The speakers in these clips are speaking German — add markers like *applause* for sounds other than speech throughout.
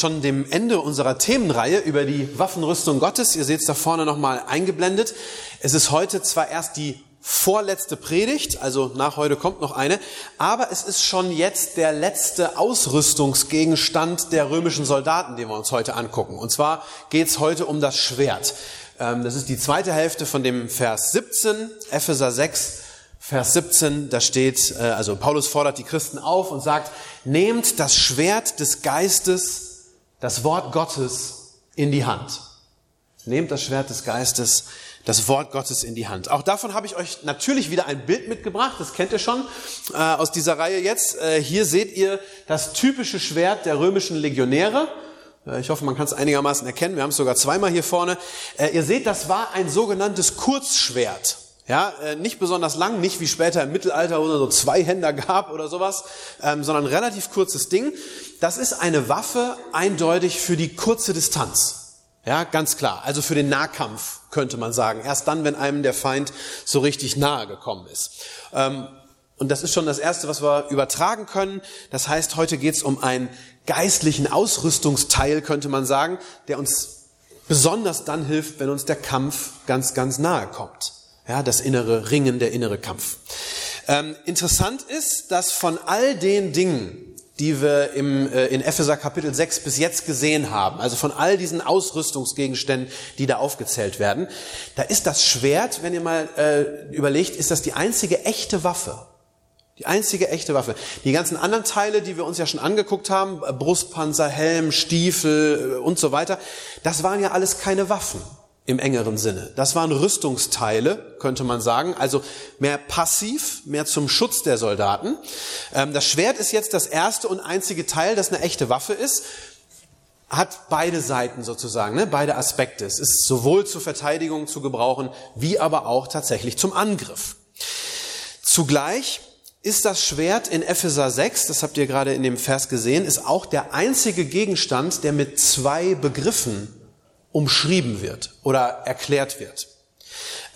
Schon dem Ende unserer Themenreihe über die Waffenrüstung Gottes. Ihr seht es da vorne nochmal eingeblendet. Es ist heute zwar erst die vorletzte Predigt, also nach heute kommt noch eine, aber es ist schon jetzt der letzte Ausrüstungsgegenstand der römischen Soldaten, den wir uns heute angucken. Und zwar geht es heute um das Schwert. Ähm, Das ist die zweite Hälfte von dem Vers 17, Epheser 6, Vers 17, da steht, äh, also Paulus fordert die Christen auf und sagt, nehmt das Schwert des Geistes, das Wort Gottes in die Hand. Nehmt das Schwert des Geistes, das Wort Gottes in die Hand. Auch davon habe ich euch natürlich wieder ein Bild mitgebracht, das kennt ihr schon äh, aus dieser Reihe jetzt. Äh, hier seht ihr das typische Schwert der römischen Legionäre. Äh, Ich hoffe, man kann es einigermaßen erkennen. Wir haben es sogar zweimal hier vorne. Äh, Ihr seht, das war ein sogenanntes Kurzschwert. Ja, äh, nicht besonders lang, nicht wie später im Mittelalter, wo es so zwei Händer gab oder sowas, ähm, sondern relativ kurzes Ding. Das ist eine Waffe eindeutig für die kurze Distanz. Ja, ganz klar. Also für den Nahkampf könnte man sagen. Erst dann, wenn einem der Feind so richtig nahe gekommen ist. Ähm, und das ist schon das Erste, was wir übertragen können. Das heißt, heute geht es um einen geistlichen Ausrüstungsteil, könnte man sagen, der uns besonders dann hilft, wenn uns der Kampf ganz, ganz nahe kommt. Ja, das innere Ringen, der innere Kampf. Ähm, interessant ist, dass von all den Dingen, die wir im, äh, in Epheser Kapitel 6 bis jetzt gesehen haben, also von all diesen Ausrüstungsgegenständen, die da aufgezählt werden, da ist das Schwert, wenn ihr mal äh, überlegt, ist das die einzige echte Waffe. Die einzige echte Waffe. Die ganzen anderen Teile, die wir uns ja schon angeguckt haben, Brustpanzer, Helm, Stiefel äh, und so weiter, das waren ja alles keine Waffen im engeren Sinne. Das waren Rüstungsteile, könnte man sagen, also mehr passiv, mehr zum Schutz der Soldaten. Ähm, Das Schwert ist jetzt das erste und einzige Teil, das eine echte Waffe ist, hat beide Seiten sozusagen, ne? beide Aspekte. Es ist sowohl zur Verteidigung zu gebrauchen, wie aber auch tatsächlich zum Angriff. Zugleich ist das Schwert in Epheser 6, das habt ihr gerade in dem Vers gesehen, ist auch der einzige Gegenstand, der mit zwei Begriffen umschrieben wird oder erklärt wird.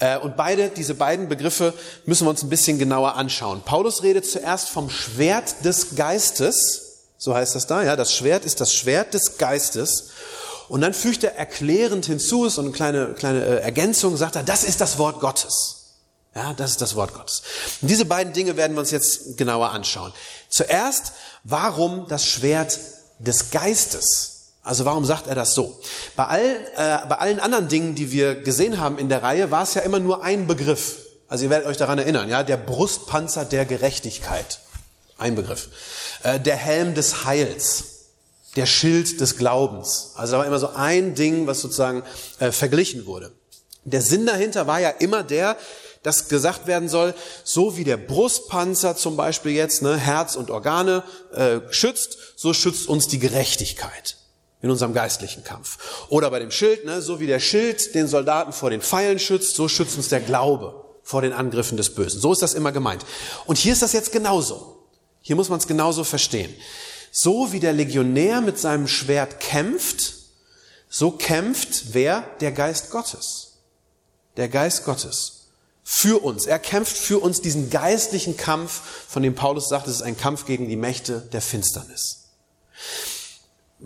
Äh, Und beide, diese beiden Begriffe müssen wir uns ein bisschen genauer anschauen. Paulus redet zuerst vom Schwert des Geistes, so heißt das da, ja, das Schwert ist das Schwert des Geistes. Und dann fügt er erklärend hinzu, so eine kleine, kleine äh, Ergänzung, sagt er, das ist das Wort Gottes. Ja, das ist das Wort Gottes. Und diese beiden Dinge werden wir uns jetzt genauer anschauen. Zuerst, warum das Schwert des Geistes? Also warum sagt er das so? Bei, all, äh, bei allen anderen Dingen, die wir gesehen haben in der Reihe, war es ja immer nur ein Begriff. Also ihr werdet euch daran erinnern, ja, der Brustpanzer der Gerechtigkeit. Ein Begriff. Äh, der Helm des Heils. Der Schild des Glaubens. Also da war immer so ein Ding, was sozusagen äh, verglichen wurde. Der Sinn dahinter war ja immer der, dass gesagt werden soll, so wie der Brustpanzer zum Beispiel jetzt ne, Herz und Organe äh, schützt, so schützt uns die Gerechtigkeit in unserem geistlichen Kampf. Oder bei dem Schild, ne, so wie der Schild den Soldaten vor den Pfeilen schützt, so schützt uns der Glaube vor den Angriffen des Bösen. So ist das immer gemeint. Und hier ist das jetzt genauso. Hier muss man es genauso verstehen. So wie der Legionär mit seinem Schwert kämpft, so kämpft wer? Der Geist Gottes. Der Geist Gottes. Für uns. Er kämpft für uns diesen geistlichen Kampf, von dem Paulus sagt, es ist ein Kampf gegen die Mächte der Finsternis.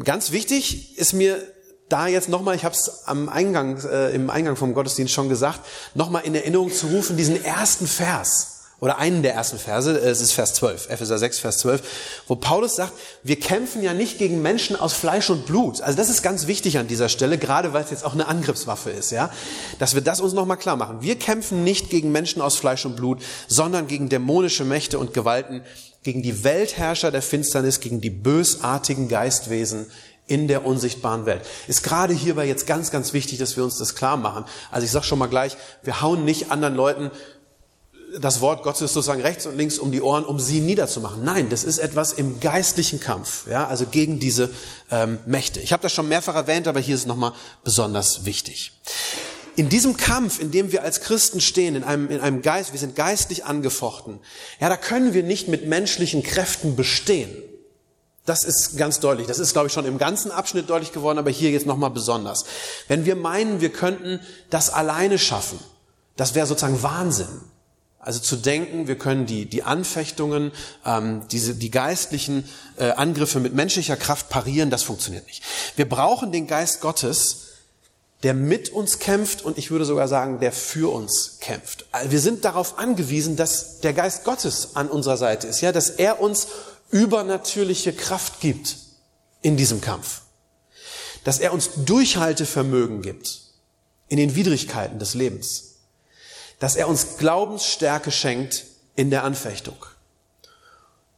Ganz wichtig ist mir da jetzt nochmal, ich habe es am Eingang, äh, im Eingang vom Gottesdienst schon gesagt, nochmal in Erinnerung zu rufen, diesen ersten Vers oder einen der ersten Verse, äh, es ist Vers 12, Epheser 6, Vers 12, wo Paulus sagt, wir kämpfen ja nicht gegen Menschen aus Fleisch und Blut. Also das ist ganz wichtig an dieser Stelle, gerade weil es jetzt auch eine Angriffswaffe ist, ja, dass wir das uns nochmal klar machen. Wir kämpfen nicht gegen Menschen aus Fleisch und Blut, sondern gegen dämonische Mächte und Gewalten, gegen die Weltherrscher der Finsternis, gegen die bösartigen Geistwesen in der unsichtbaren Welt. Ist gerade hierbei jetzt ganz, ganz wichtig, dass wir uns das klar machen. Also ich sage schon mal gleich, wir hauen nicht anderen Leuten das Wort Gottes sozusagen rechts und links um die Ohren, um sie niederzumachen. Nein, das ist etwas im geistlichen Kampf, ja, also gegen diese ähm, Mächte. Ich habe das schon mehrfach erwähnt, aber hier ist es nochmal besonders wichtig. In diesem Kampf, in dem wir als Christen stehen, in einem, in einem Geist, wir sind geistlich angefochten, ja, da können wir nicht mit menschlichen Kräften bestehen. Das ist ganz deutlich. Das ist, glaube ich, schon im ganzen Abschnitt deutlich geworden, aber hier jetzt nochmal besonders. Wenn wir meinen, wir könnten das alleine schaffen, das wäre sozusagen Wahnsinn. Also zu denken, wir können die, die Anfechtungen, ähm, diese, die geistlichen äh, Angriffe mit menschlicher Kraft parieren, das funktioniert nicht. Wir brauchen den Geist Gottes, der mit uns kämpft und ich würde sogar sagen, der für uns kämpft. Wir sind darauf angewiesen, dass der Geist Gottes an unserer Seite ist, ja, dass er uns übernatürliche Kraft gibt in diesem Kampf. Dass er uns Durchhaltevermögen gibt in den Widrigkeiten des Lebens. Dass er uns Glaubensstärke schenkt in der Anfechtung.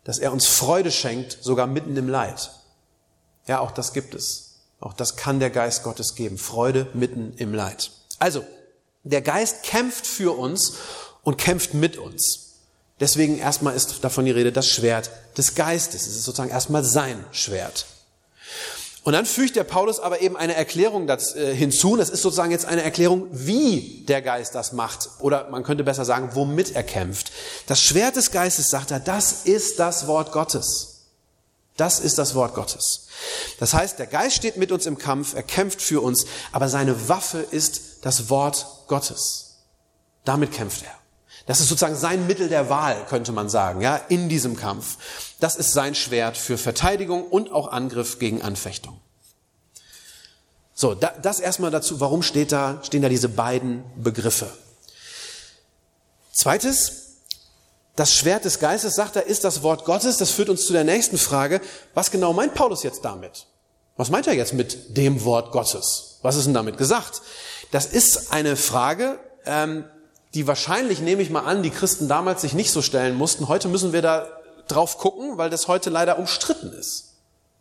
Dass er uns Freude schenkt, sogar mitten im Leid. Ja, auch das gibt es. Auch das kann der Geist Gottes geben. Freude mitten im Leid. Also, der Geist kämpft für uns und kämpft mit uns. Deswegen erstmal ist davon die Rede das Schwert des Geistes. Es ist sozusagen erstmal sein Schwert. Und dann fügt der Paulus aber eben eine Erklärung das, äh, hinzu. Das ist sozusagen jetzt eine Erklärung, wie der Geist das macht. Oder man könnte besser sagen, womit er kämpft. Das Schwert des Geistes, sagt er, das ist das Wort Gottes. Das ist das Wort Gottes. Das heißt, der Geist steht mit uns im Kampf, er kämpft für uns, aber seine Waffe ist das Wort Gottes. Damit kämpft er. Das ist sozusagen sein Mittel der Wahl, könnte man sagen, ja, in diesem Kampf. Das ist sein Schwert für Verteidigung und auch Angriff gegen Anfechtung. So, das erstmal dazu, warum steht da, stehen da diese beiden Begriffe? Zweites, das Schwert des Geistes, sagt er, ist das Wort Gottes. Das führt uns zu der nächsten Frage. Was genau meint Paulus jetzt damit? Was meint er jetzt mit dem Wort Gottes? Was ist denn damit gesagt? Das ist eine Frage, ähm, die wahrscheinlich, nehme ich mal an, die Christen damals sich nicht so stellen mussten. Heute müssen wir da drauf gucken, weil das heute leider umstritten ist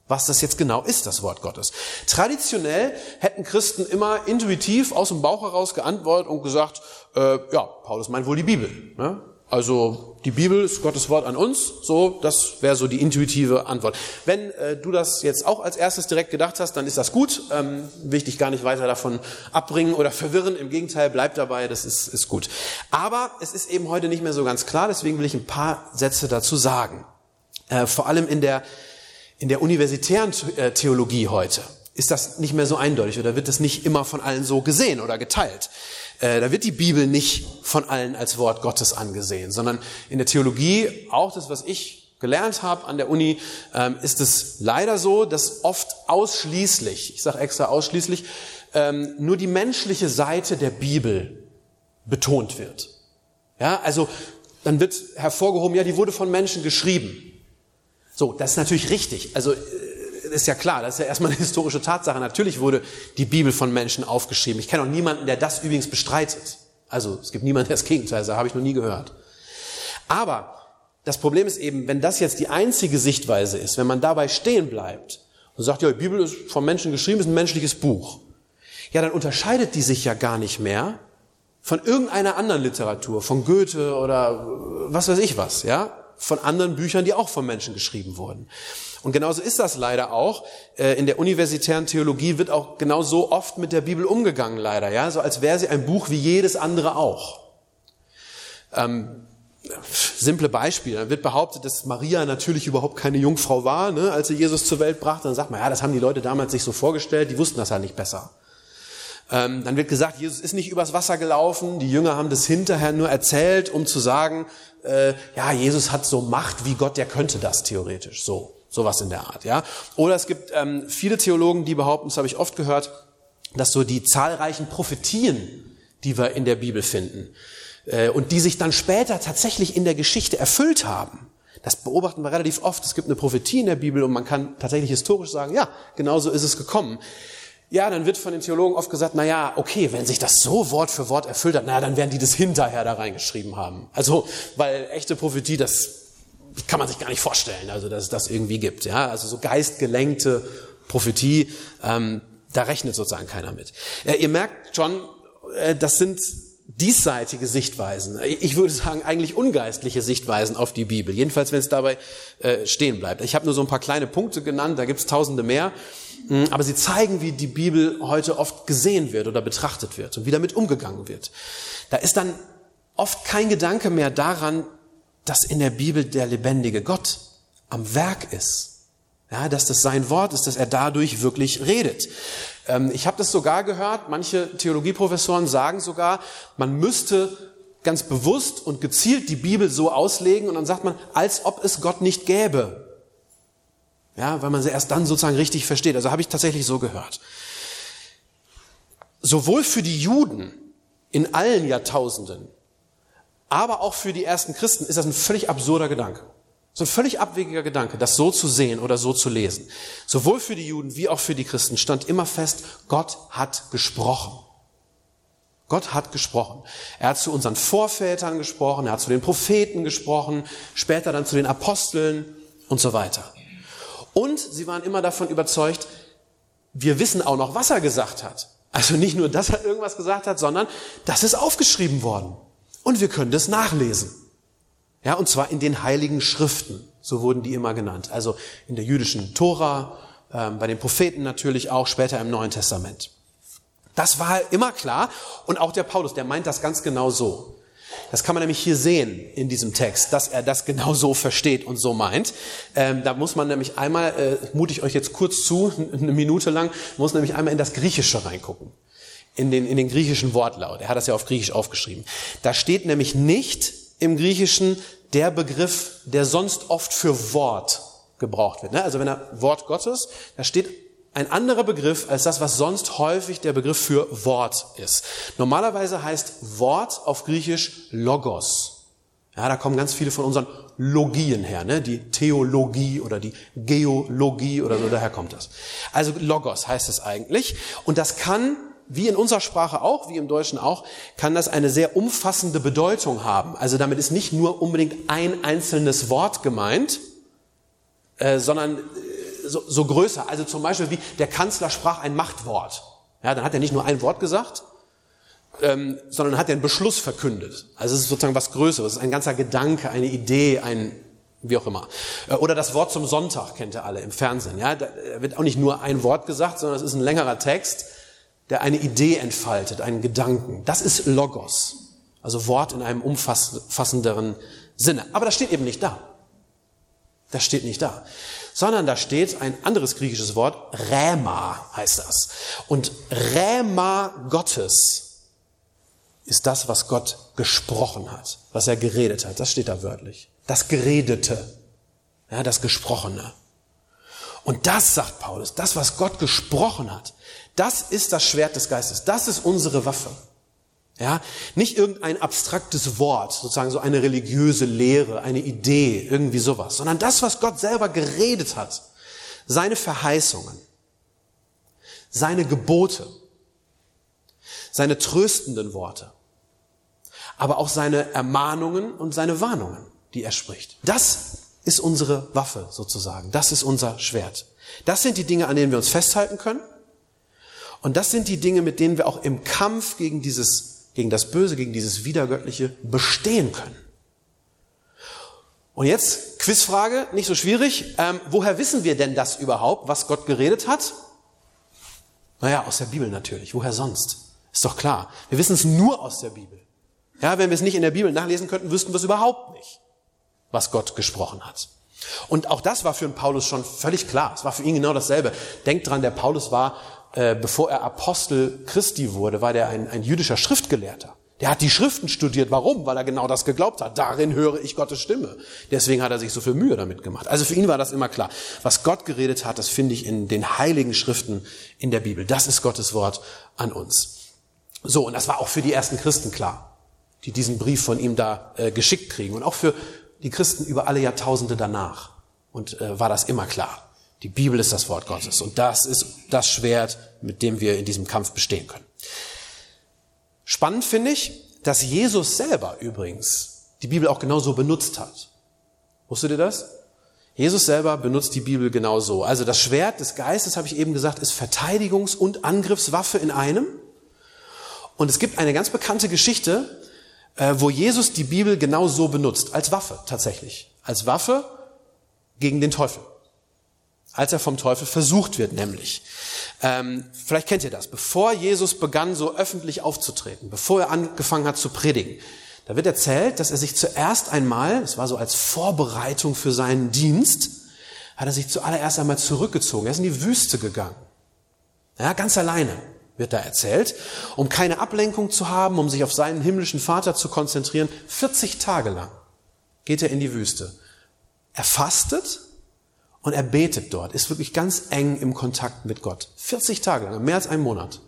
was das jetzt genau ist, das Wort Gottes. Traditionell hätten Christen immer intuitiv aus dem Bauch heraus geantwortet und gesagt, äh, ja, Paulus meint wohl die Bibel. Ne? Also die Bibel ist Gottes Wort an uns, so das wäre so die intuitive Antwort. Wenn äh, du das jetzt auch als erstes direkt gedacht hast, dann ist das gut. Ähm, will ich dich gar nicht weiter davon abbringen oder verwirren. Im Gegenteil, bleib dabei, das ist, ist gut. Aber es ist eben heute nicht mehr so ganz klar, deswegen will ich ein paar Sätze dazu sagen. Äh, vor allem in der in der universitären äh, Theologie heute ist das nicht mehr so eindeutig oder wird das nicht immer von allen so gesehen oder geteilt. Äh, da wird die Bibel nicht von allen als Wort Gottes angesehen, sondern in der Theologie, auch das, was ich gelernt habe an der Uni, ähm, ist es leider so, dass oft ausschließlich, ich sage extra ausschließlich, ähm, nur die menschliche Seite der Bibel betont wird. Ja, also dann wird hervorgehoben, ja, die wurde von Menschen geschrieben. So, das ist natürlich richtig. Also ist ja klar, das ist ja erstmal eine historische Tatsache. Natürlich wurde die Bibel von Menschen aufgeschrieben. Ich kenne auch niemanden, der das übrigens bestreitet. Also es gibt niemanden, der das Gegenteil sagt, habe ich noch nie gehört. Aber das Problem ist eben, wenn das jetzt die einzige Sichtweise ist, wenn man dabei stehen bleibt und sagt, ja, die Bibel ist vom Menschen geschrieben, ist ein menschliches Buch, ja, dann unterscheidet die sich ja gar nicht mehr von irgendeiner anderen Literatur, von Goethe oder was weiß ich was, ja, von anderen Büchern, die auch von Menschen geschrieben wurden. Und genauso ist das leider auch. Äh, in der universitären Theologie wird auch genau so oft mit der Bibel umgegangen, leider, ja, so als wäre sie ein Buch wie jedes andere auch. Ähm, simple Beispiele. Da wird behauptet, dass Maria natürlich überhaupt keine Jungfrau war, ne, als sie Jesus zur Welt brachte. Dann sagt man, ja, das haben die Leute damals sich so vorgestellt, die wussten das halt nicht besser. Ähm, dann wird gesagt, Jesus ist nicht übers Wasser gelaufen, die Jünger haben das hinterher nur erzählt, um zu sagen, äh, ja, Jesus hat so Macht wie Gott, der könnte das theoretisch. So. Sowas in der Art, ja. Oder es gibt ähm, viele Theologen, die behaupten, das habe ich oft gehört, dass so die zahlreichen Prophetien, die wir in der Bibel finden, äh, und die sich dann später tatsächlich in der Geschichte erfüllt haben, das beobachten wir relativ oft. Es gibt eine Prophetie in der Bibel und man kann tatsächlich historisch sagen, ja, genau so ist es gekommen. Ja, dann wird von den Theologen oft gesagt, na ja, okay, wenn sich das so Wort für Wort erfüllt hat, na ja, dann werden die das hinterher da reingeschrieben haben. Also, weil echte Prophetie, das kann man sich gar nicht vorstellen, also dass es das irgendwie gibt. Ja, also so geistgelenkte Prophetie, ähm, da rechnet sozusagen keiner mit. Äh, ihr merkt schon, äh, das sind diesseitige Sichtweisen, ich würde sagen eigentlich ungeistliche Sichtweisen auf die Bibel, jedenfalls wenn es dabei äh, stehen bleibt. Ich habe nur so ein paar kleine Punkte genannt, da gibt es tausende mehr, hm, aber sie zeigen, wie die Bibel heute oft gesehen wird oder betrachtet wird und wie damit umgegangen wird. Da ist dann oft kein Gedanke mehr daran, dass in der Bibel der lebendige Gott am Werk ist. Ja, dass das sein Wort ist, dass er dadurch wirklich redet. Ähm, ich habe das sogar gehört, manche Theologieprofessoren sagen sogar, man müsste ganz bewusst und gezielt die Bibel so auslegen und dann sagt man, als ob es Gott nicht gäbe. Ja, weil man sie erst dann sozusagen richtig versteht. Also habe ich tatsächlich so gehört. Sowohl für die Juden in allen Jahrtausenden, aber auch für die ersten Christen ist das ein völlig absurder Gedanke. So ein völlig abwegiger Gedanke, das so zu sehen oder so zu lesen. Sowohl für die Juden wie auch für die Christen stand immer fest, Gott hat gesprochen. Gott hat gesprochen. Er hat zu unseren Vorvätern gesprochen, er hat zu den Propheten gesprochen, später dann zu den Aposteln und so weiter. Und sie waren immer davon überzeugt, wir wissen auch noch, was er gesagt hat. Also nicht nur, dass er irgendwas gesagt hat, sondern das ist aufgeschrieben worden. Und wir können das nachlesen. Ja, und zwar in den heiligen Schriften. So wurden die immer genannt. Also in der jüdischen Tora, ähm, bei den Propheten natürlich auch, später im Neuen Testament. Das war immer klar. Und auch der Paulus, der meint das ganz genau so. Das kann man nämlich hier sehen in diesem Text, dass er das genau so versteht und so meint. Ähm, da muss man nämlich einmal, äh, mute ich euch jetzt kurz zu, *laughs* eine Minute lang, muss nämlich einmal in das Griechische reingucken. In den, in den griechischen Wortlaut. Er hat das ja auf Griechisch aufgeschrieben. Da steht nämlich nicht im Griechischen der Begriff, der sonst oft für Wort gebraucht wird. Ne? Also wenn er Wort Gottes, da steht ein anderer Begriff als das, was sonst häufig der Begriff für Wort ist. Normalerweise heißt Wort auf Griechisch Logos. Ja, da kommen ganz viele von unseren Logien her, ne? die Theologie oder die Geologie oder so, daher kommt das. Also Logos heißt es eigentlich. Und das kann wie in unserer Sprache auch, wie im Deutschen auch, kann das eine sehr umfassende Bedeutung haben. Also damit ist nicht nur unbedingt ein einzelnes Wort gemeint, äh, sondern äh, so, so größer. Also zum Beispiel wie der Kanzler sprach ein Machtwort. Ja, dann hat er nicht nur ein Wort gesagt, ähm, sondern hat er einen Beschluss verkündet. Also es ist sozusagen was Größeres, ein ganzer Gedanke, eine Idee, ein wie auch immer. Äh, oder das Wort zum Sonntag kennt ihr alle im Fernsehen. Ja, da wird auch nicht nur ein Wort gesagt, sondern es ist ein längerer Text der eine Idee entfaltet, einen Gedanken. Das ist Logos, also Wort in einem umfassenderen Sinne. Aber das steht eben nicht da. Das steht nicht da. Sondern da steht ein anderes griechisches Wort, Räma heißt das. Und Räma Gottes ist das, was Gott gesprochen hat, was er geredet hat. Das steht da wörtlich. Das Geredete, ja, das Gesprochene. Und das, sagt Paulus, das, was Gott gesprochen hat, das ist das Schwert des Geistes. Das ist unsere Waffe. Ja, nicht irgendein abstraktes Wort, sozusagen so eine religiöse Lehre, eine Idee, irgendwie sowas, sondern das, was Gott selber geredet hat. Seine Verheißungen, seine Gebote, seine tröstenden Worte, aber auch seine Ermahnungen und seine Warnungen, die er spricht. Das ist unsere Waffe sozusagen. Das ist unser Schwert. Das sind die Dinge, an denen wir uns festhalten können. Und das sind die Dinge, mit denen wir auch im Kampf gegen dieses, gegen das Böse, gegen dieses Widergöttliche bestehen können. Und jetzt Quizfrage, nicht so schwierig. Ähm, woher wissen wir denn das überhaupt, was Gott geredet hat? Naja, aus der Bibel natürlich. Woher sonst? Ist doch klar. Wir wissen es nur aus der Bibel. Ja, wenn wir es nicht in der Bibel nachlesen könnten, wüssten wir es überhaupt nicht, was Gott gesprochen hat. Und auch das war für Paulus schon völlig klar. Es war für ihn genau dasselbe. Denkt dran, der Paulus war äh, bevor er Apostel Christi wurde, war der ein, ein jüdischer Schriftgelehrter. Der hat die Schriften studiert. Warum? Weil er genau das geglaubt hat. Darin höre ich Gottes Stimme. Deswegen hat er sich so viel Mühe damit gemacht. Also für ihn war das immer klar. Was Gott geredet hat, das finde ich in den heiligen Schriften in der Bibel. Das ist Gottes Wort an uns. So, und das war auch für die ersten Christen klar, die diesen Brief von ihm da äh, geschickt kriegen. Und auch für die Christen über alle Jahrtausende danach. Und äh, war das immer klar. Die Bibel ist das Wort Gottes und das ist das Schwert, mit dem wir in diesem Kampf bestehen können. Spannend finde ich, dass Jesus selber übrigens die Bibel auch genauso benutzt hat. Wusstet ihr das? Jesus selber benutzt die Bibel genauso. Also das Schwert des Geistes, habe ich eben gesagt, ist Verteidigungs- und Angriffswaffe in einem. Und es gibt eine ganz bekannte Geschichte, äh, wo Jesus die Bibel genau so benutzt, als Waffe tatsächlich. Als Waffe gegen den Teufel. Als er vom Teufel versucht wird, nämlich. Ähm, vielleicht kennt ihr das. Bevor Jesus begann, so öffentlich aufzutreten, bevor er angefangen hat zu predigen, da wird erzählt, dass er sich zuerst einmal, es war so als Vorbereitung für seinen Dienst, hat er sich zuallererst einmal zurückgezogen. Er ist in die Wüste gegangen. Ja, ganz alleine wird da erzählt, um keine Ablenkung zu haben, um sich auf seinen himmlischen Vater zu konzentrieren. 40 Tage lang geht er in die Wüste. Er fastet und er betet dort, ist wirklich ganz eng im Kontakt mit Gott. 40 Tage lang, mehr als einen Monat.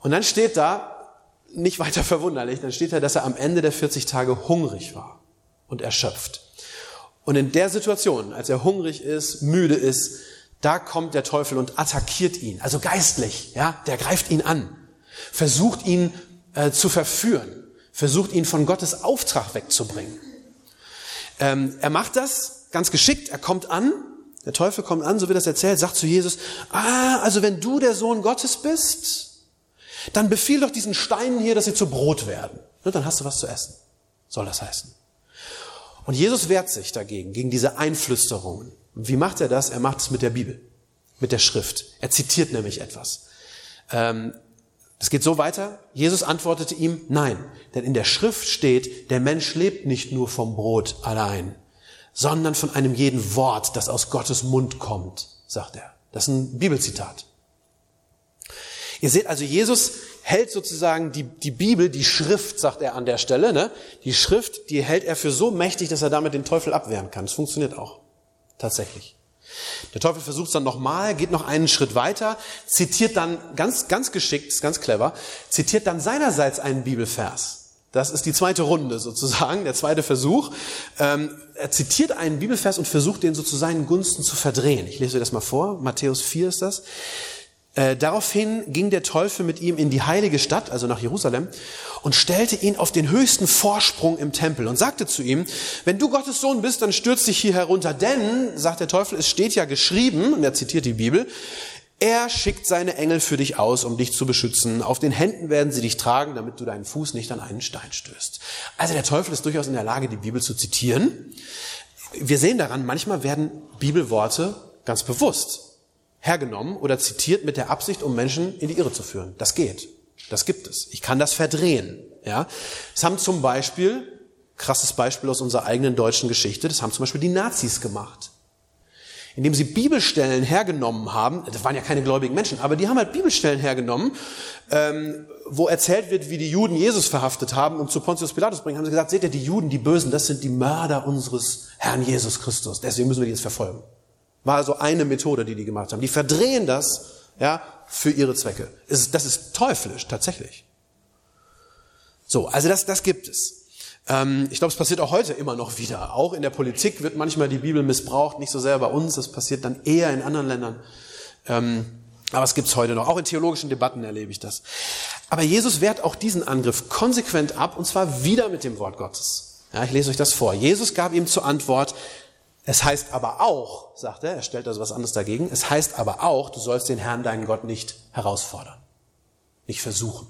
Und dann steht da, nicht weiter *laughs* verwunderlich, dann steht da, dass er am Ende der 40 Tage hungrig war und erschöpft. Und in der Situation, als er hungrig ist, müde ist, da kommt der Teufel und attackiert ihn, also geistlich, ja, der greift ihn an, versucht ihn äh, zu verführen, versucht ihn von Gottes Auftrag wegzubringen. Ähm, er macht das ganz geschickt, er kommt an, der Teufel kommt an, so wird das erzählt, sagt zu Jesus, ah, also wenn du der Sohn Gottes bist, dann befiehl doch diesen Steinen hier, dass sie zu Brot werden. Ne, dann hast du was zu essen, soll das heißen. Und Jesus wehrt sich dagegen, gegen diese Einflüsterungen. Und wie macht er das? Er macht es mit der Bibel, mit der Schrift. Er zitiert nämlich etwas. Ähm, es geht so weiter. Jesus antwortete ihm, nein, denn in der Schrift steht, der Mensch lebt nicht nur vom Brot allein, sondern von einem jeden Wort, das aus Gottes Mund kommt, sagt er. Das ist ein Bibelzitat. Ihr seht also, Jesus hält sozusagen die, die Bibel, die Schrift, sagt er an der Stelle, ne? die Schrift, die hält er für so mächtig, dass er damit den Teufel abwehren kann. Das funktioniert auch. Tatsächlich. Der Teufel versucht es dann nochmal, geht noch einen Schritt weiter, zitiert dann ganz, ganz geschickt, ganz clever, zitiert dann seinerseits einen Bibelvers. Das ist die zweite Runde sozusagen, der zweite Versuch. Ähm, er zitiert einen Bibelvers und versucht den so zu seinen Gunsten zu verdrehen. Ich lese euch das mal vor. Matthäus 4 ist das. Äh, daraufhin ging der Teufel mit ihm in die heilige Stadt, also nach Jerusalem, und stellte ihn auf den höchsten Vorsprung im Tempel und sagte zu ihm, wenn du Gottes Sohn bist, dann stürz dich hier herunter, denn, sagt der Teufel, es steht ja geschrieben, und er zitiert die Bibel, er schickt seine Engel für dich aus, um dich zu beschützen. Auf den Händen werden sie dich tragen, damit du deinen Fuß nicht an einen Stein stößt. Also der Teufel ist durchaus in der Lage, die Bibel zu zitieren. Wir sehen daran, manchmal werden Bibelworte ganz bewusst hergenommen oder zitiert mit der Absicht, um Menschen in die Irre zu führen. Das geht. Das gibt es. Ich kann das verdrehen. Ja, das haben zum Beispiel krasses Beispiel aus unserer eigenen deutschen Geschichte. Das haben zum Beispiel die Nazis gemacht, indem sie Bibelstellen hergenommen haben. Das waren ja keine gläubigen Menschen, aber die haben halt Bibelstellen hergenommen, ähm, wo erzählt wird, wie die Juden Jesus verhaftet haben und zu Pontius Pilatus bringen. Haben sie gesagt: Seht ihr, die Juden, die Bösen, das sind die Mörder unseres Herrn Jesus Christus. Deswegen müssen wir die jetzt verfolgen. War also eine Methode, die die gemacht haben. Die verdrehen das, ja, für ihre Zwecke. Das ist teuflisch, tatsächlich. So, also das, das gibt es. Ähm, ich glaube, es passiert auch heute immer noch wieder. Auch in der Politik wird manchmal die Bibel missbraucht, nicht so sehr bei uns, das passiert dann eher in anderen Ländern. Ähm, aber es gibt's heute noch. Auch in theologischen Debatten erlebe ich das. Aber Jesus wehrt auch diesen Angriff konsequent ab, und zwar wieder mit dem Wort Gottes. Ja, ich lese euch das vor. Jesus gab ihm zur Antwort, es heißt aber auch, sagt er, er stellt also was anderes dagegen, es heißt aber auch, du sollst den Herrn, deinen Gott, nicht herausfordern, nicht versuchen.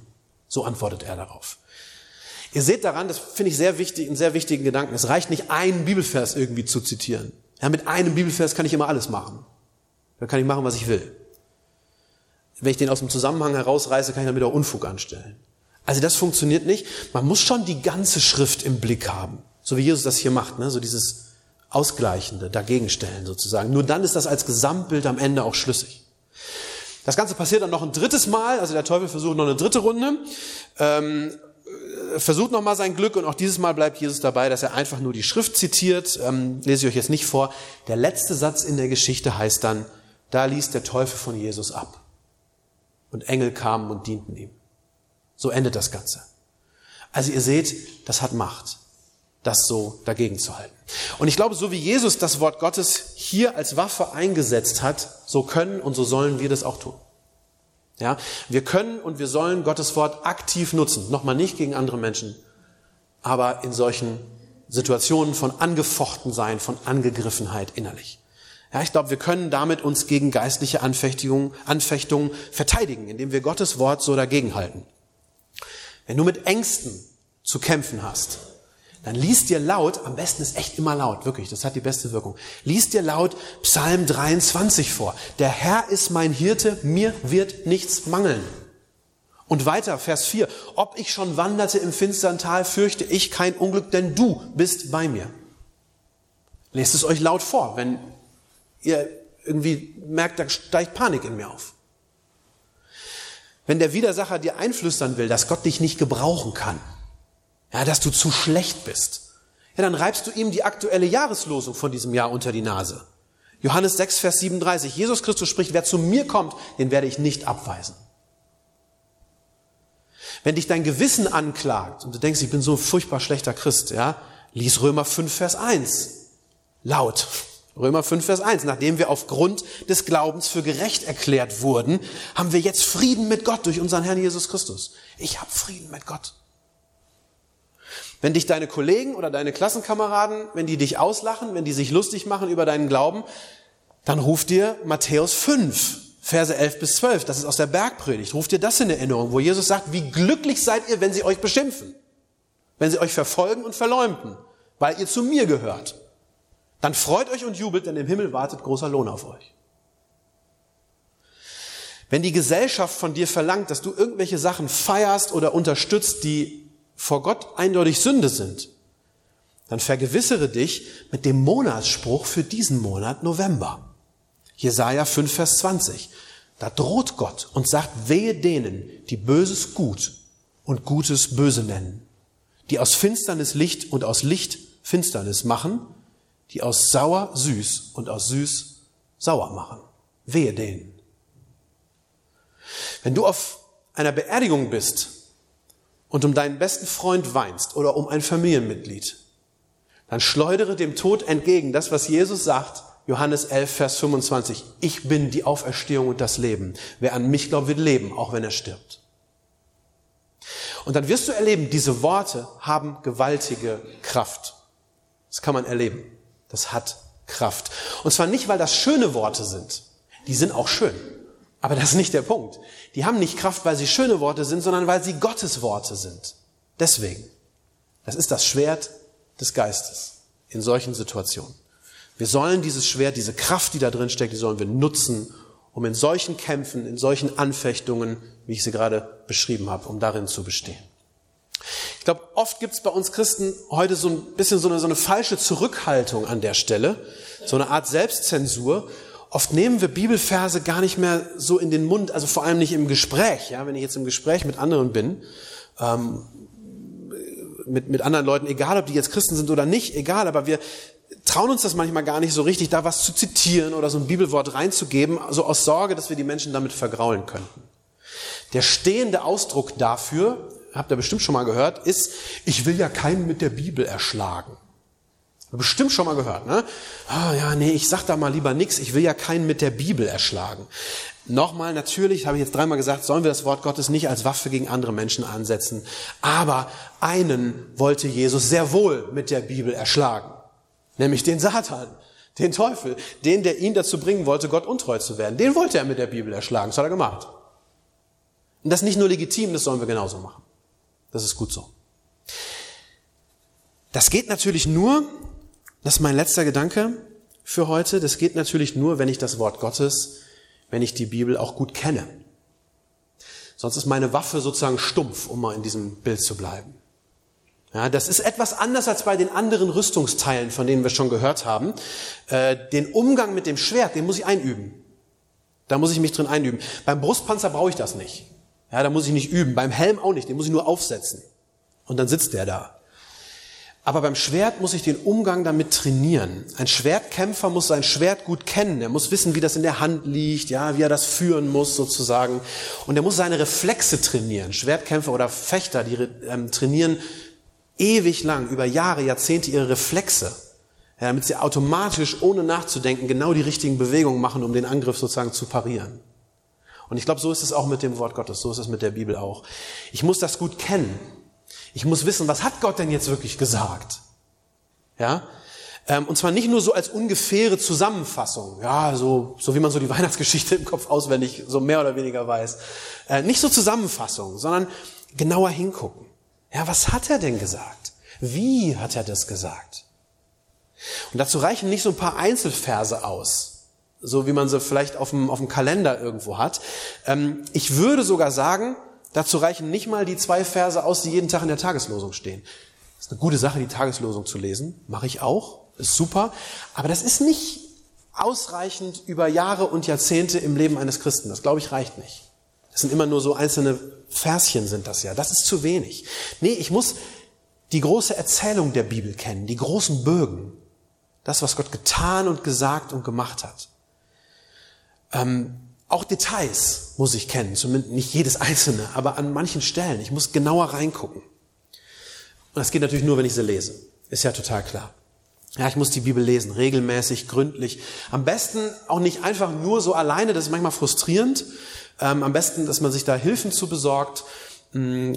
So antwortet er darauf. Ihr seht daran, das finde ich sehr wichtig, einen sehr wichtigen Gedanken. Es reicht nicht, einen Bibelvers irgendwie zu zitieren. Ja, mit einem Bibelvers kann ich immer alles machen. Dann kann ich machen, was ich will. Wenn ich den aus dem Zusammenhang herausreiße, kann ich damit auch Unfug anstellen. Also das funktioniert nicht. Man muss schon die ganze Schrift im Blick haben. So wie Jesus das hier macht, ne? so dieses Ausgleichende dagegen stellen sozusagen. Nur dann ist das als Gesamtbild am Ende auch schlüssig. Das Ganze passiert dann noch ein drittes Mal, also der Teufel versucht noch eine dritte Runde, ähm, versucht nochmal sein Glück und auch dieses Mal bleibt Jesus dabei, dass er einfach nur die Schrift zitiert, ähm, lese ich euch jetzt nicht vor. Der letzte Satz in der Geschichte heißt dann, da ließ der Teufel von Jesus ab und Engel kamen und dienten ihm. So endet das Ganze. Also ihr seht, das hat Macht das so dagegen zu halten. Und ich glaube, so wie Jesus das Wort Gottes hier als Waffe eingesetzt hat, so können und so sollen wir das auch tun. Ja, wir können und wir sollen Gottes Wort aktiv nutzen. Nochmal nicht gegen andere Menschen, aber in solchen Situationen von angefochten sein, von Angegriffenheit innerlich. Ja, ich glaube, wir können damit uns gegen geistliche Anfechtungen, Anfechtungen verteidigen, indem wir Gottes Wort so dagegenhalten. wenn du mit Ängsten zu kämpfen hast, dann liest dir laut, am besten ist echt immer laut, wirklich, das hat die beste Wirkung. Liest dir laut Psalm 23 vor. Der Herr ist mein Hirte, mir wird nichts mangeln. Und weiter, Vers 4. Ob ich schon wanderte im finstern Tal, fürchte ich kein Unglück, denn du bist bei mir. Lest es euch laut vor, wenn ihr irgendwie merkt, da steigt Panik in mir auf. Wenn der Widersacher dir einflüstern will, dass Gott dich nicht gebrauchen kann, ja, dass du zu schlecht bist, ja, dann reibst du ihm die aktuelle Jahreslosung von diesem Jahr unter die Nase. Johannes 6, Vers 37. Jesus Christus spricht, wer zu mir kommt, den werde ich nicht abweisen. Wenn dich dein Gewissen anklagt und du denkst, ich bin so ein furchtbar schlechter Christ, ja, lies Römer 5, Vers 1. Laut. Römer 5, Vers 1. Nachdem wir aufgrund des Glaubens für gerecht erklärt wurden, haben wir jetzt Frieden mit Gott durch unseren Herrn Jesus Christus. Ich habe Frieden mit Gott. Wenn dich deine Kollegen oder deine Klassenkameraden, wenn die dich auslachen, wenn die sich lustig machen über deinen Glauben, dann ruf dir Matthäus 5, Verse 11 bis 12. Das ist aus der Bergpredigt. Ruf dir das in Erinnerung, wo Jesus sagt, wie glücklich seid ihr, wenn sie euch beschimpfen, wenn sie euch verfolgen und verleumden, weil ihr zu mir gehört. Dann freut euch und jubelt, denn im Himmel wartet großer Lohn auf euch. Wenn die Gesellschaft von dir verlangt, dass du irgendwelche Sachen feierst oder unterstützt, die vor Gott eindeutig Sünde sind, dann vergewissere dich mit dem Monatsspruch für diesen Monat November. Jesaja 5, Vers 20. Da droht Gott und sagt, wehe denen, die Böses gut und Gutes böse nennen, die aus Finsternis Licht und aus Licht Finsternis machen die aus sauer süß und aus süß sauer machen. Wehe denen. Wenn du auf einer Beerdigung bist und um deinen besten Freund weinst oder um ein Familienmitglied, dann schleudere dem Tod entgegen das, was Jesus sagt, Johannes 11, Vers 25. Ich bin die Auferstehung und das Leben. Wer an mich glaubt, wird leben, auch wenn er stirbt. Und dann wirst du erleben, diese Worte haben gewaltige Kraft. Das kann man erleben. Das hat Kraft. Und zwar nicht, weil das schöne Worte sind. Die sind auch schön. Aber das ist nicht der Punkt. Die haben nicht Kraft, weil sie schöne Worte sind, sondern weil sie Gottes Worte sind. Deswegen. Das ist das Schwert des Geistes in solchen Situationen. Wir sollen dieses Schwert, diese Kraft, die da drin steckt, die sollen wir nutzen, um in solchen Kämpfen, in solchen Anfechtungen, wie ich sie gerade beschrieben habe, um darin zu bestehen. Ich glaube, oft gibt es bei uns Christen heute so ein bisschen so eine, so eine falsche Zurückhaltung an der Stelle, so eine Art Selbstzensur. Oft nehmen wir Bibelverse gar nicht mehr so in den Mund, also vor allem nicht im Gespräch. Ja, wenn ich jetzt im Gespräch mit anderen bin, ähm, mit, mit anderen Leuten, egal ob die jetzt Christen sind oder nicht, egal, aber wir trauen uns das manchmal gar nicht so richtig, da was zu zitieren oder so ein Bibelwort reinzugeben, so aus Sorge, dass wir die Menschen damit vergraulen könnten. Der stehende Ausdruck dafür habt ihr bestimmt schon mal gehört, ist, ich will ja keinen mit der Bibel erschlagen. Bestimmt schon mal gehört, ne? Ah, ja, nee, ich sag da mal lieber nichts, ich will ja keinen mit der Bibel erschlagen. Nochmal, natürlich, habe ich jetzt dreimal gesagt, sollen wir das Wort Gottes nicht als Waffe gegen andere Menschen ansetzen. Aber einen wollte Jesus sehr wohl mit der Bibel erschlagen. Nämlich den Satan, den Teufel, den, der ihn dazu bringen wollte, Gott untreu zu werden. Den wollte er mit der Bibel erschlagen, das hat er gemacht. Und das ist nicht nur legitim, das sollen wir genauso machen. Das ist gut so. Das geht natürlich nur, das ist mein letzter Gedanke für heute, das geht natürlich nur, wenn ich das Wort Gottes, wenn ich die Bibel auch gut kenne. Sonst ist meine Waffe sozusagen stumpf, um mal in diesem Bild zu bleiben. Ja, das ist etwas anders als bei den anderen Rüstungsteilen, von denen wir schon gehört haben. Äh, den Umgang mit dem Schwert, den muss ich einüben. Da muss ich mich drin einüben. Beim Brustpanzer brauche ich das nicht. Ja, da muss ich nicht üben. Beim Helm auch nicht, den muss ich nur aufsetzen. Und dann sitzt der da. Aber beim Schwert muss ich den Umgang damit trainieren. Ein Schwertkämpfer muss sein Schwert gut kennen. Er muss wissen, wie das in der Hand liegt, ja, wie er das führen muss sozusagen. Und er muss seine Reflexe trainieren. Schwertkämpfer oder Fechter, die ähm, trainieren ewig lang, über Jahre, Jahrzehnte ihre Reflexe. Ja, damit sie automatisch, ohne nachzudenken, genau die richtigen Bewegungen machen, um den Angriff sozusagen zu parieren. Und ich glaube, so ist es auch mit dem Wort Gottes, so ist es mit der Bibel auch. Ich muss das gut kennen. Ich muss wissen, was hat Gott denn jetzt wirklich gesagt? Ja? Ähm, und zwar nicht nur so als ungefähre Zusammenfassung, ja, so, so wie man so die *laughs* Weihnachtsgeschichte im Kopf auswendig so mehr oder weniger weiß. Äh, nicht so Zusammenfassung, sondern genauer hingucken. Ja, was hat er denn gesagt? Wie hat er das gesagt? Und dazu reichen nicht so ein paar Einzelverse aus, so wie man sie vielleicht auf dem, auf dem Kalender irgendwo hat. Ähm, ich würde sogar sagen, dazu reichen nicht mal die zwei Verse aus, die jeden Tag in der Tageslosung stehen. Das ist eine gute Sache, die Tageslosung zu lesen. Mache ich auch. Ist super. Aber das ist nicht ausreichend über Jahre und Jahrzehnte im Leben eines Christen. Das glaube ich reicht nicht. Das sind immer nur so einzelne Verschen sind das ja. Das ist zu wenig. Nee, ich muss die große Erzählung der Bibel kennen, die großen Bögen. Das, was Gott getan und gesagt und gemacht hat. Ähm, auch Details muss ich kennen, zumindest nicht jedes einzelne, aber an manchen Stellen. Ich muss genauer reingucken. Und das geht natürlich nur, wenn ich sie lese. Ist ja total klar. Ja, ich muss die Bibel lesen, regelmäßig, gründlich. Am besten auch nicht einfach nur so alleine, das ist manchmal frustrierend. Ähm, am besten, dass man sich da Hilfen zu besorgt. Ähm,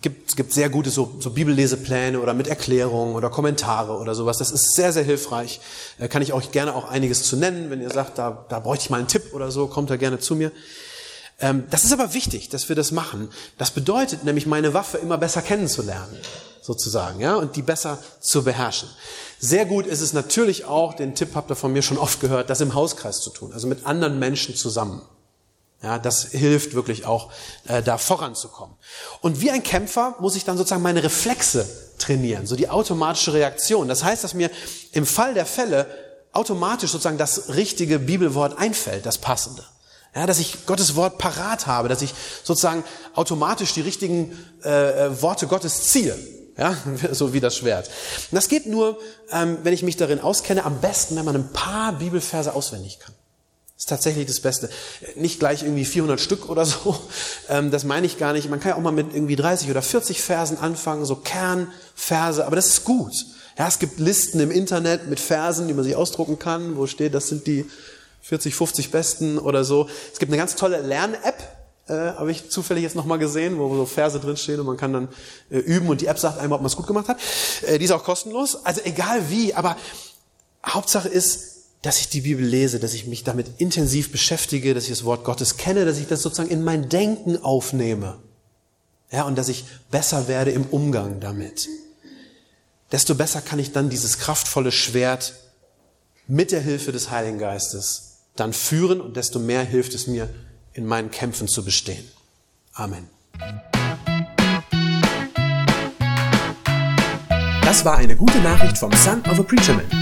gibt, gibt sehr gute so, so Bibellesepläne oder mit Erklärungen oder Kommentare oder sowas. Das ist sehr, sehr hilfreich. Äh, kann ich euch gerne auch einiges zu nennen. Wenn ihr sagt, da, da bräuchte ich mal einen Tipp oder so, kommt da gerne zu mir. Ähm, das ist aber wichtig, dass wir das machen. Das bedeutet nämlich, meine Waffe immer besser kennenzulernen, sozusagen, ja, und die besser zu beherrschen. Sehr gut ist es natürlich auch, den Tipp habt ihr von mir schon oft gehört, das im Hauskreis zu tun, also mit anderen Menschen zusammen. Ja, das hilft wirklich auch, äh, da voranzukommen. Und wie ein Kämpfer muss ich dann sozusagen meine Reflexe trainieren, so die automatische Reaktion. Das heißt, dass mir im Fall der Fälle automatisch sozusagen das richtige Bibelwort einfällt, das passende. Ja, dass ich Gottes Wort parat habe, dass ich sozusagen automatisch die richtigen äh, äh Worte Gottes ziehe. Ja, *laughs* so wie das Schwert. Das geht nur, ähm, wenn ich mich darin auskenne, am besten, wenn man ein paar Bibelverse auswendig kann. Ist tatsächlich das Beste. Nicht gleich irgendwie 400 Stück oder so. Ähm, das meine ich gar nicht. Man kann ja auch mal mit irgendwie 30 oder 40 Versen anfangen, so Kernverse. Aber das ist gut. Ja, es gibt Listen im Internet mit Versen, die man sich ausdrucken kann, wo steht, das sind die 40, 50 besten oder so. Es gibt eine ganz tolle Lern-App, äh, habe ich zufällig jetzt nochmal gesehen, wo so Verse drinstehen und man kann dann äh, üben und die App sagt einmal, ob man es gut gemacht hat. Äh, die ist auch kostenlos, also egal wie, aber Hauptsache ist, dass ich die Bibel lese, dass ich mich damit intensiv beschäftige, dass ich das Wort Gottes kenne, dass ich das sozusagen in mein Denken aufnehme. Ja, und dass ich besser werde im Umgang damit. Desto besser kann ich dann dieses kraftvolle Schwert mit der Hilfe des Heiligen Geistes dann führen und desto mehr hilft es mir, in meinen Kämpfen zu bestehen. Amen. Das war eine gute Nachricht vom Son of a Preacher Man.